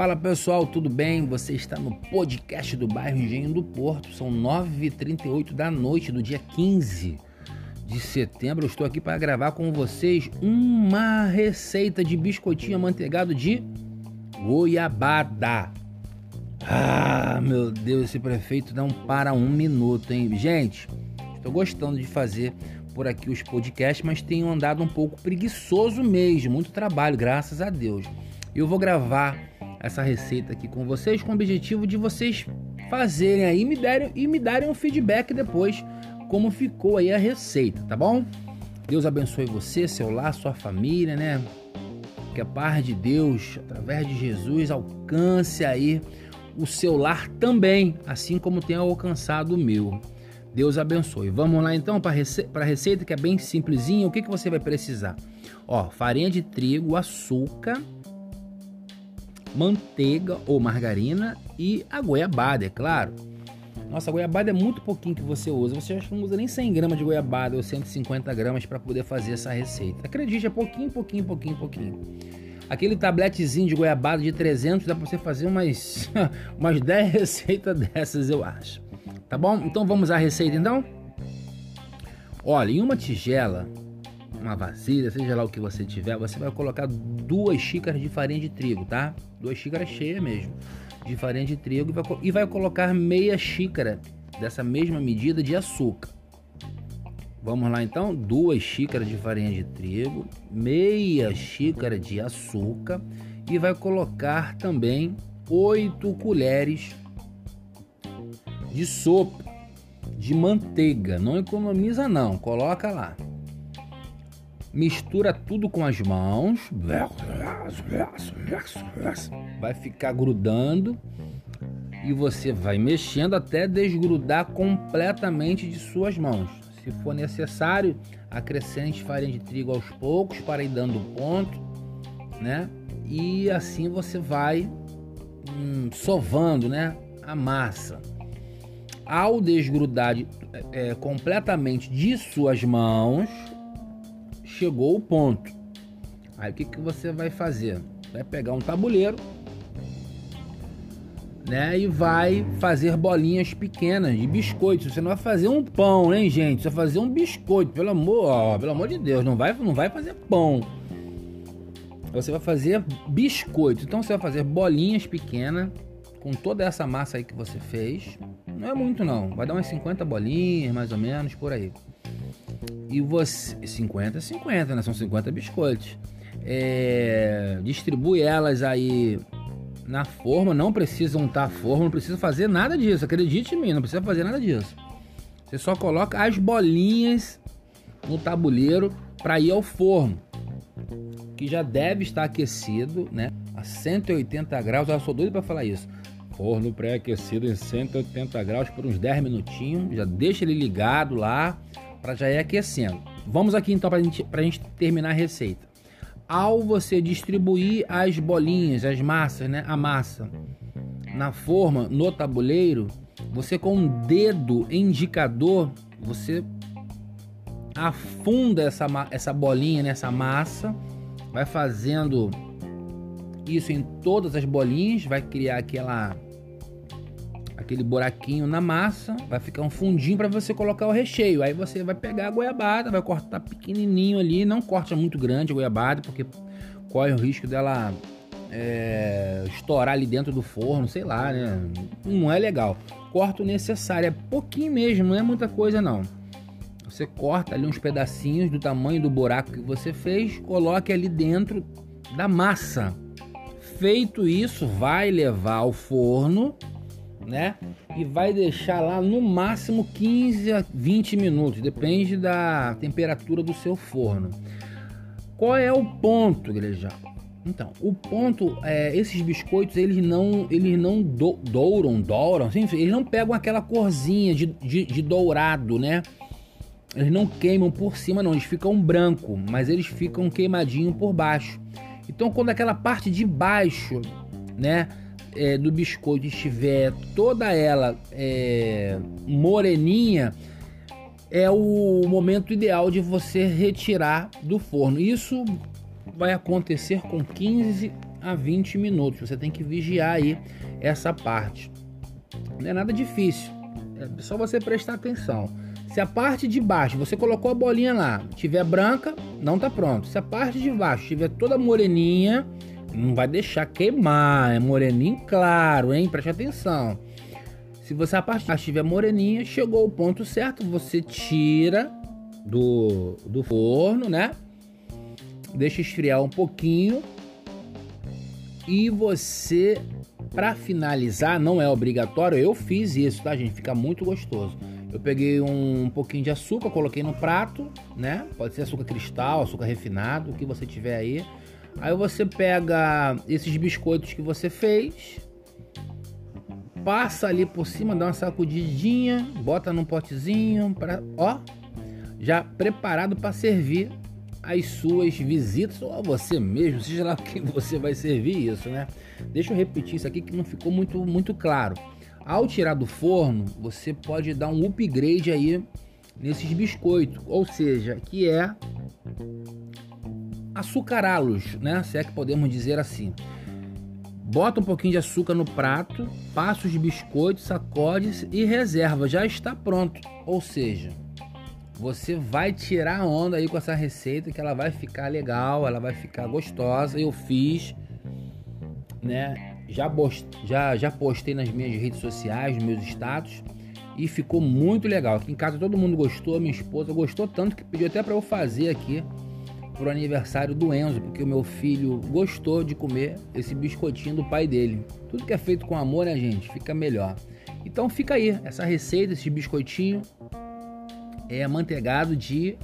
Fala pessoal, tudo bem? Você está no podcast do bairro Engenho do Porto. São 9h38 da noite do dia 15 de setembro. Eu estou aqui para gravar com vocês uma receita de biscoitinho amanteigado de goiabada. Ah, meu Deus, esse prefeito não para um minuto, hein? Gente, estou gostando de fazer por aqui os podcasts, mas tenho andado um pouco preguiçoso mesmo, muito trabalho, graças a Deus. Eu vou gravar essa receita aqui com vocês com o objetivo de vocês fazerem aí me darem, e me darem um feedback depois como ficou aí a receita, tá bom? Deus abençoe você, seu lar, sua família, né? Que a paz de Deus, através de Jesus, alcance aí o seu lar também, assim como tem alcançado o meu. Deus abençoe. Vamos lá então para a receita que é bem simplesinha. O que, que você vai precisar? Ó, farinha de trigo, açúcar, manteiga ou margarina e a goiabada, é claro. Nossa, goiabada é muito pouquinho que você usa. Você acha que não usa nem 100 gramas de goiabada ou 150 gramas para poder fazer essa receita. Acredite, é pouquinho, pouquinho, pouquinho, pouquinho. Aquele tabletezinho de goiabada de 300 dá para você fazer umas, umas 10 receitas dessas, eu acho. Tá bom? Então vamos à receita então? Olha, em uma tigela uma vasilha, seja lá o que você tiver, você vai colocar duas xícaras de farinha de trigo, tá? Duas xícaras cheias mesmo de farinha de trigo e vai, e vai colocar meia xícara dessa mesma medida de açúcar. Vamos lá então, duas xícaras de farinha de trigo, meia xícara de açúcar e vai colocar também oito colheres de sopa de manteiga. Não economiza não, coloca lá mistura tudo com as mãos, vai ficar grudando e você vai mexendo até desgrudar completamente de suas mãos. Se for necessário, acrescente farinha de trigo aos poucos para ir dando ponto, né? E assim você vai hum, sovando, né? A massa. Ao desgrudar de, é, completamente de suas mãos, chegou o ponto. Aí o que, que você vai fazer? Vai pegar um tabuleiro, né? E vai fazer bolinhas pequenas de biscoito. Você não vai fazer um pão, hein, gente? Você vai fazer um biscoito, pelo amor, ó, pelo amor de Deus, não vai, não vai fazer pão. Você vai fazer biscoito. Então você vai fazer bolinhas pequenas com toda essa massa aí que você fez. Não é muito não, vai dar umas 50 bolinhas, mais ou menos, por aí. E você. 50 50, né? São 50 biscoitos. É, distribui elas aí na forma, não precisa untar a forma, não precisa fazer nada disso, acredite em mim, não precisa fazer nada disso. Você só coloca as bolinhas no tabuleiro para ir ao forno, que já deve estar aquecido, né? A 180 graus. Eu sou doido para falar isso. Forno pré-aquecido em 180 graus por uns 10 minutinhos. Já deixa ele ligado lá para já ir aquecendo. Vamos aqui então para gente, a gente terminar a receita. Ao você distribuir as bolinhas, as massas, né, a massa na forma, no tabuleiro, você com um dedo indicador, você afunda essa, essa bolinha nessa massa, vai fazendo isso em todas as bolinhas, vai criar aquela aquele buraquinho na massa, vai ficar um fundinho para você colocar o recheio. Aí você vai pegar a goiabada, vai cortar pequenininho ali, não corta muito grande a goiabada, porque corre o risco dela é, estourar ali dentro do forno, sei lá, né? Não é legal. Corta o necessário, é pouquinho mesmo, não é muita coisa não. Você corta ali uns pedacinhos do tamanho do buraco que você fez, coloque ali dentro da massa. Feito isso, vai levar ao forno né? E vai deixar lá no máximo 15 a 20 minutos, depende da temperatura do seu forno. Qual é o ponto, igreja? Então, o ponto é esses biscoitos eles não eles não do, douram, douram, assim, eles não pegam aquela corzinha de, de, de dourado, né? Eles não queimam por cima, não, eles ficam branco, mas eles ficam queimadinho por baixo. Então, quando aquela parte de baixo, né, é, do biscoito estiver toda ela é, moreninha, é o momento ideal de você retirar do forno. Isso vai acontecer com 15 a 20 minutos. Você tem que vigiar aí essa parte. Não é nada difícil. É só você prestar atenção. Se a parte de baixo, você colocou a bolinha lá, tiver branca, não tá pronto. Se a parte de baixo tiver toda moreninha, não vai deixar queimar, é moreninho claro, hein? Preste atenção. Se você a parte estiver moreninha, chegou o ponto certo, você tira do, do forno, né? Deixa esfriar um pouquinho. E você, para finalizar, não é obrigatório, eu fiz isso, tá, gente? Fica muito gostoso. Eu peguei um pouquinho de açúcar, coloquei no prato, né? Pode ser açúcar cristal, açúcar refinado, o que você tiver aí. Aí você pega esses biscoitos que você fez, passa ali por cima, dá uma sacudidinha, bota num potezinho para, ó, já preparado para servir as suas visitas ou a você mesmo, seja lá quem você vai servir isso, né? Deixa eu repetir isso aqui que não ficou muito muito claro. Ao tirar do forno, você pode dar um upgrade aí nesses biscoitos, ou seja, que é açucará-los, né? Se é que podemos dizer assim. Bota um pouquinho de açúcar no prato, passa os biscoitos, sacode e reserva. Já está pronto. Ou seja, você vai tirar onda aí com essa receita que ela vai ficar legal, ela vai ficar gostosa. Eu fiz, né? Já, já, já postei nas minhas redes sociais, nos meus status e ficou muito legal. Aqui em casa todo mundo gostou, minha esposa gostou tanto que pediu até para eu fazer aqui pro aniversário do Enzo, porque o meu filho gostou de comer esse biscoitinho do pai dele. Tudo que é feito com amor, né, gente? Fica melhor. Então fica aí, essa receita, esse biscoitinho é manteigado de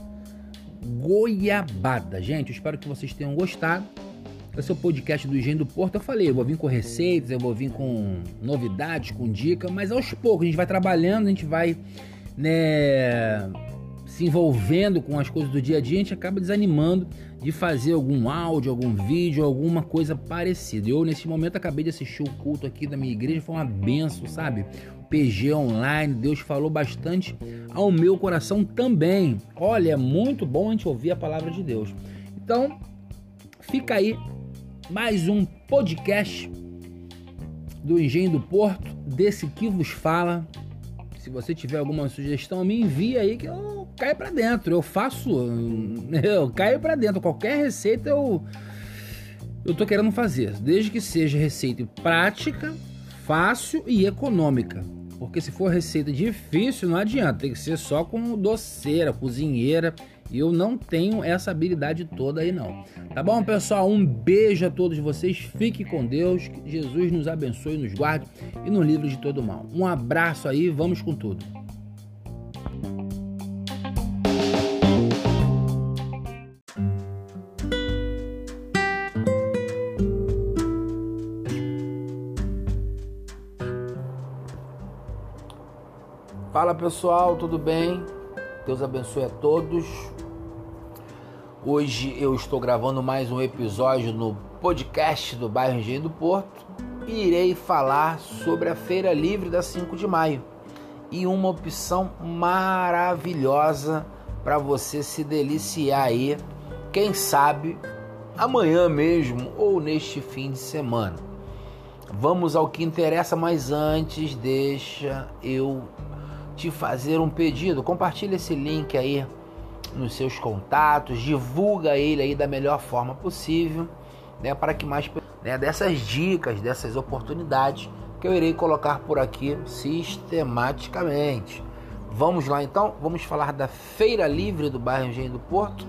goiabada. Gente, eu espero que vocês tenham gostado. Esse é o podcast do Engenho do Porto. Eu falei, eu vou vir com receitas, eu vou vir com novidades, com dicas, mas aos poucos a gente vai trabalhando, a gente vai, né, se envolvendo com as coisas do dia a dia, a gente acaba desanimando de fazer algum áudio, algum vídeo, alguma coisa parecida. Eu, nesse momento, acabei de assistir o culto aqui da minha igreja, foi uma benção, sabe? PG online, Deus falou bastante ao meu coração também. Olha, é muito bom a gente ouvir a palavra de Deus. Então, fica aí mais um podcast do Engenho do Porto, desse que vos fala. Se você tiver alguma sugestão, me envia aí que eu cai para dentro. Eu faço, eu caio para dentro. Qualquer receita eu eu tô querendo fazer, desde que seja receita prática, fácil e econômica. Porque se for receita difícil, não adianta, tem que ser só com doceira, cozinheira. E eu não tenho essa habilidade toda aí não. Tá bom, pessoal? Um beijo a todos vocês. Fique com Deus. Que Jesus nos abençoe, nos guarde e nos livre de todo mal. Um abraço aí, vamos com tudo. Fala pessoal, tudo bem? Deus abençoe a todos. Hoje eu estou gravando mais um episódio no podcast do bairro Engenho do Porto e irei falar sobre a Feira Livre da 5 de maio e uma opção maravilhosa para você se deliciar aí, quem sabe amanhã mesmo ou neste fim de semana. Vamos ao que interessa, mas antes deixa eu te fazer um pedido. Compartilhe esse link aí nos seus contatos, divulga ele aí da melhor forma possível, né, para que mais né, dessas dicas, dessas oportunidades que eu irei colocar por aqui sistematicamente. Vamos lá então, vamos falar da Feira Livre do bairro Engenho do Porto.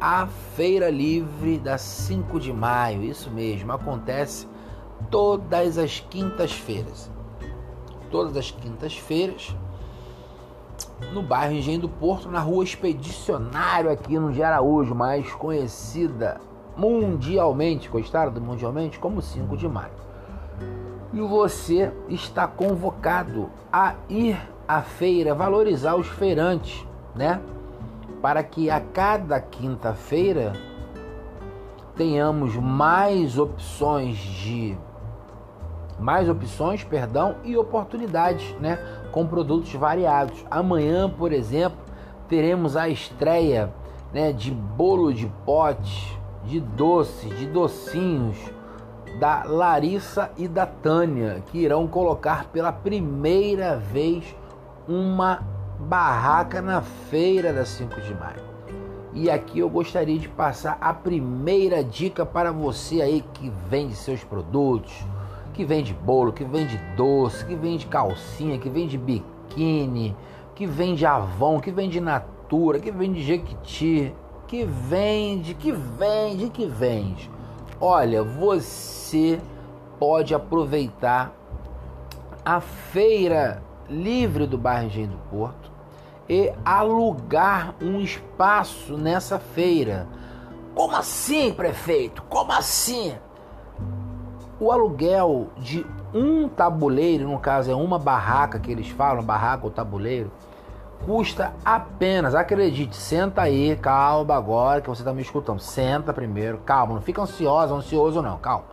A Feira Livre da 5 de maio, isso mesmo, acontece todas as quintas-feiras. Todas as quintas-feiras, no bairro Engenho do Porto, na rua Expedicionário, aqui no de Araújo, mais conhecida mundialmente, considerada mundialmente como 5 de maio. E você está convocado a ir à feira, valorizar os feirantes, né? Para que a cada quinta-feira tenhamos mais opções de mais opções, perdão, e oportunidades, né, com produtos variados. Amanhã, por exemplo, teremos a estreia né, de bolo de pote, de doces, de docinhos da Larissa e da Tânia, que irão colocar pela primeira vez uma barraca na feira da 5 de maio. E aqui eu gostaria de passar a primeira dica para você aí que vende seus produtos, que vende bolo, que vende doce, que vende calcinha, que vende biquíni, que vende Avon, que vende Natura, que vende Jequiti, que vende, que vende, que vende. Olha, você pode aproveitar a feira livre do bairro Engenho do Porto e alugar um espaço nessa feira. Como assim, prefeito? Como assim? O aluguel de um tabuleiro, no caso é uma barraca que eles falam, barraca ou tabuleiro, custa apenas, acredite, senta aí, calma agora que você está me escutando. Senta primeiro, calma, não fica ansiosa, ansioso não, calma.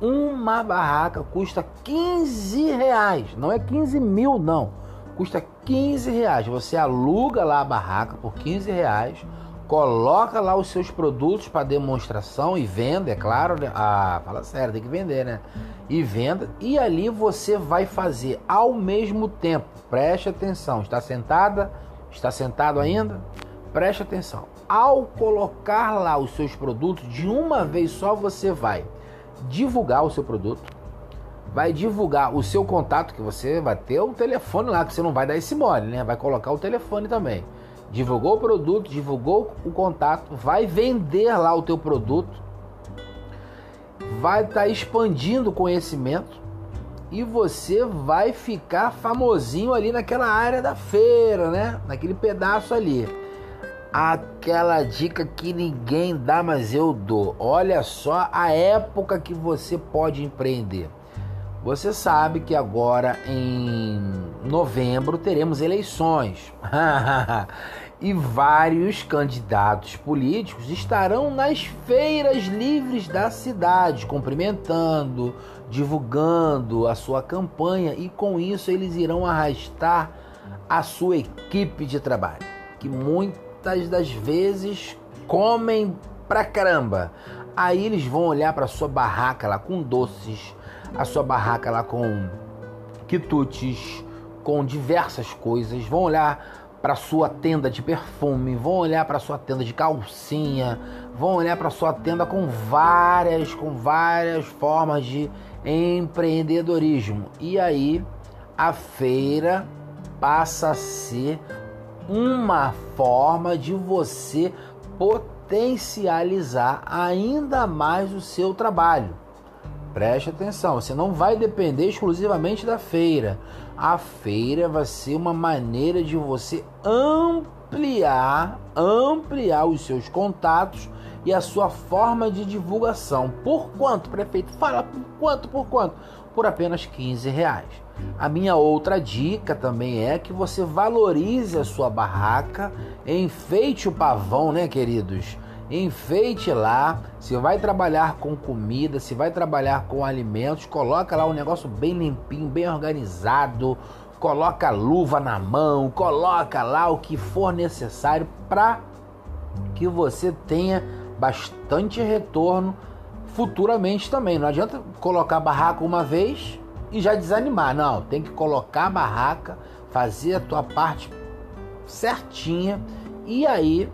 Uma barraca custa 15 reais, não é 15 mil não, custa 15 reais. Você aluga lá a barraca por 15 reais, coloca lá os seus produtos para demonstração e venda, é claro. Né? Ah, fala sério, tem que vender, né? E venda. E ali você vai fazer ao mesmo tempo. Preste atenção. Está sentada? Está sentado ainda? Preste atenção. Ao colocar lá os seus produtos, de uma vez só você vai divulgar o seu produto, vai divulgar o seu contato, que você vai ter o telefone lá, que você não vai dar esse mole, né? Vai colocar o telefone também divulgou o produto, divulgou o contato, vai vender lá o teu produto, vai estar tá expandindo o conhecimento e você vai ficar famosinho ali naquela área da feira, né? Naquele pedaço ali. Aquela dica que ninguém dá, mas eu dou. Olha só a época que você pode empreender. Você sabe que agora em novembro teremos eleições. e vários candidatos políticos estarão nas feiras livres da cidade, cumprimentando, divulgando a sua campanha e com isso eles irão arrastar a sua equipe de trabalho, que muitas das vezes comem pra caramba. Aí eles vão olhar para sua barraca lá com doces, a sua barraca lá com quitutes, com diversas coisas, vão olhar para sua tenda de perfume, vão olhar para sua tenda de calcinha, vão olhar para sua tenda com várias, com várias formas de empreendedorismo. E aí a feira passa a ser uma forma de você potencializar ainda mais o seu trabalho. Preste atenção, você não vai depender exclusivamente da feira. A feira vai ser uma maneira de você ampliar, ampliar os seus contatos e a sua forma de divulgação. Por quanto, prefeito? Fala por quanto, por quanto? Por apenas 15 reais. A minha outra dica também é que você valorize a sua barraca, enfeite o pavão, né, queridos? Enfeite lá. Se vai trabalhar com comida, se vai trabalhar com alimentos, coloca lá um negócio bem limpinho, bem organizado. Coloca luva na mão, coloca lá o que for necessário para que você tenha bastante retorno futuramente também. Não adianta colocar barraca uma vez e já desanimar. Não, tem que colocar a barraca, fazer a tua parte certinha e aí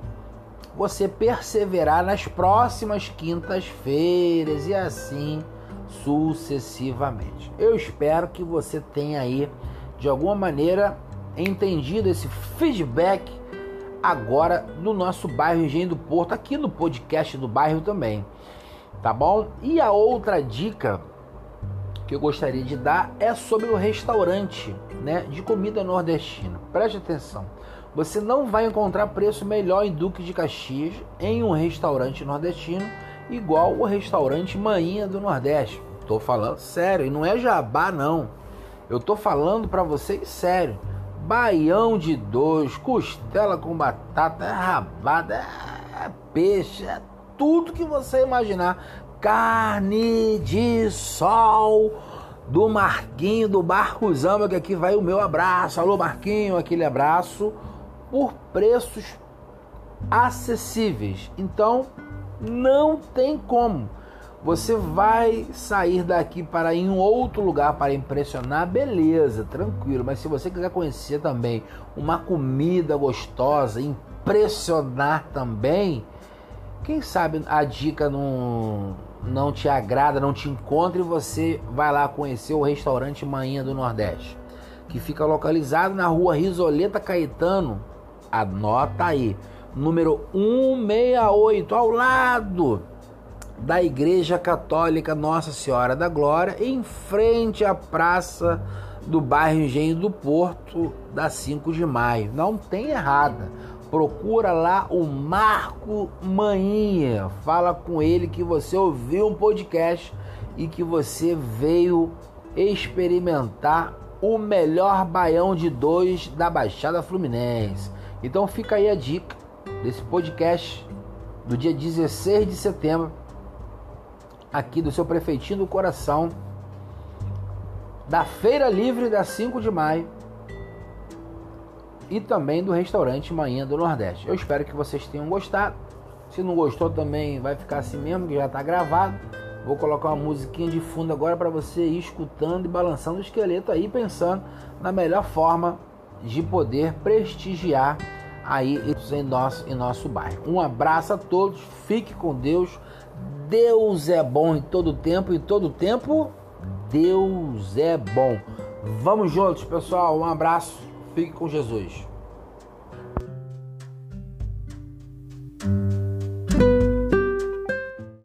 você perseverar nas próximas quintas-feiras e assim sucessivamente. Eu espero que você tenha aí de alguma maneira entendido esse feedback agora no nosso bairro Engenho do Porto, aqui no podcast do bairro também. Tá bom? E a outra dica que eu gostaria de dar é sobre o restaurante, né, de comida nordestina. Preste atenção. Você não vai encontrar preço melhor em Duque de Caxias em um restaurante nordestino igual o restaurante Maninha do Nordeste. Tô falando sério, e não é jabá não. Eu tô falando para vocês sério. Baião de dois, costela com batata, é rabada, é peixe, é tudo que você imaginar. Carne de sol do Marquinho do Barco Zamba, que aqui vai o meu abraço. Alô Marquinho, aquele abraço por preços acessíveis. Então, não tem como. Você vai sair daqui para ir em outro lugar para impressionar, beleza, tranquilo. Mas se você quiser conhecer também uma comida gostosa, impressionar também, quem sabe a dica não, não te agrada, não te encontra e você vai lá conhecer o restaurante Manhã do Nordeste, que fica localizado na rua Risoleta Caetano. Anota aí, número 168, ao lado da Igreja Católica Nossa Senhora da Glória, em frente à praça do bairro Engenho do Porto, da 5 de maio. Não tem errada. Procura lá o Marco Maninha. Fala com ele que você ouviu um podcast e que você veio experimentar o melhor baião de dois da Baixada Fluminense. Então fica aí a dica desse podcast do dia 16 de setembro aqui do seu prefeitinho do coração, da Feira Livre da 5 de maio e também do restaurante Manhã do Nordeste. Eu espero que vocês tenham gostado. Se não gostou também vai ficar assim mesmo, que já está gravado. Vou colocar uma musiquinha de fundo agora para você ir escutando e balançando o esqueleto aí, pensando na melhor forma de poder prestigiar aí em nosso, em nosso bairro. Um abraço a todos, fique com Deus. Deus é bom em todo tempo, e todo tempo Deus é bom. Vamos juntos, pessoal. Um abraço. Fique com Jesus.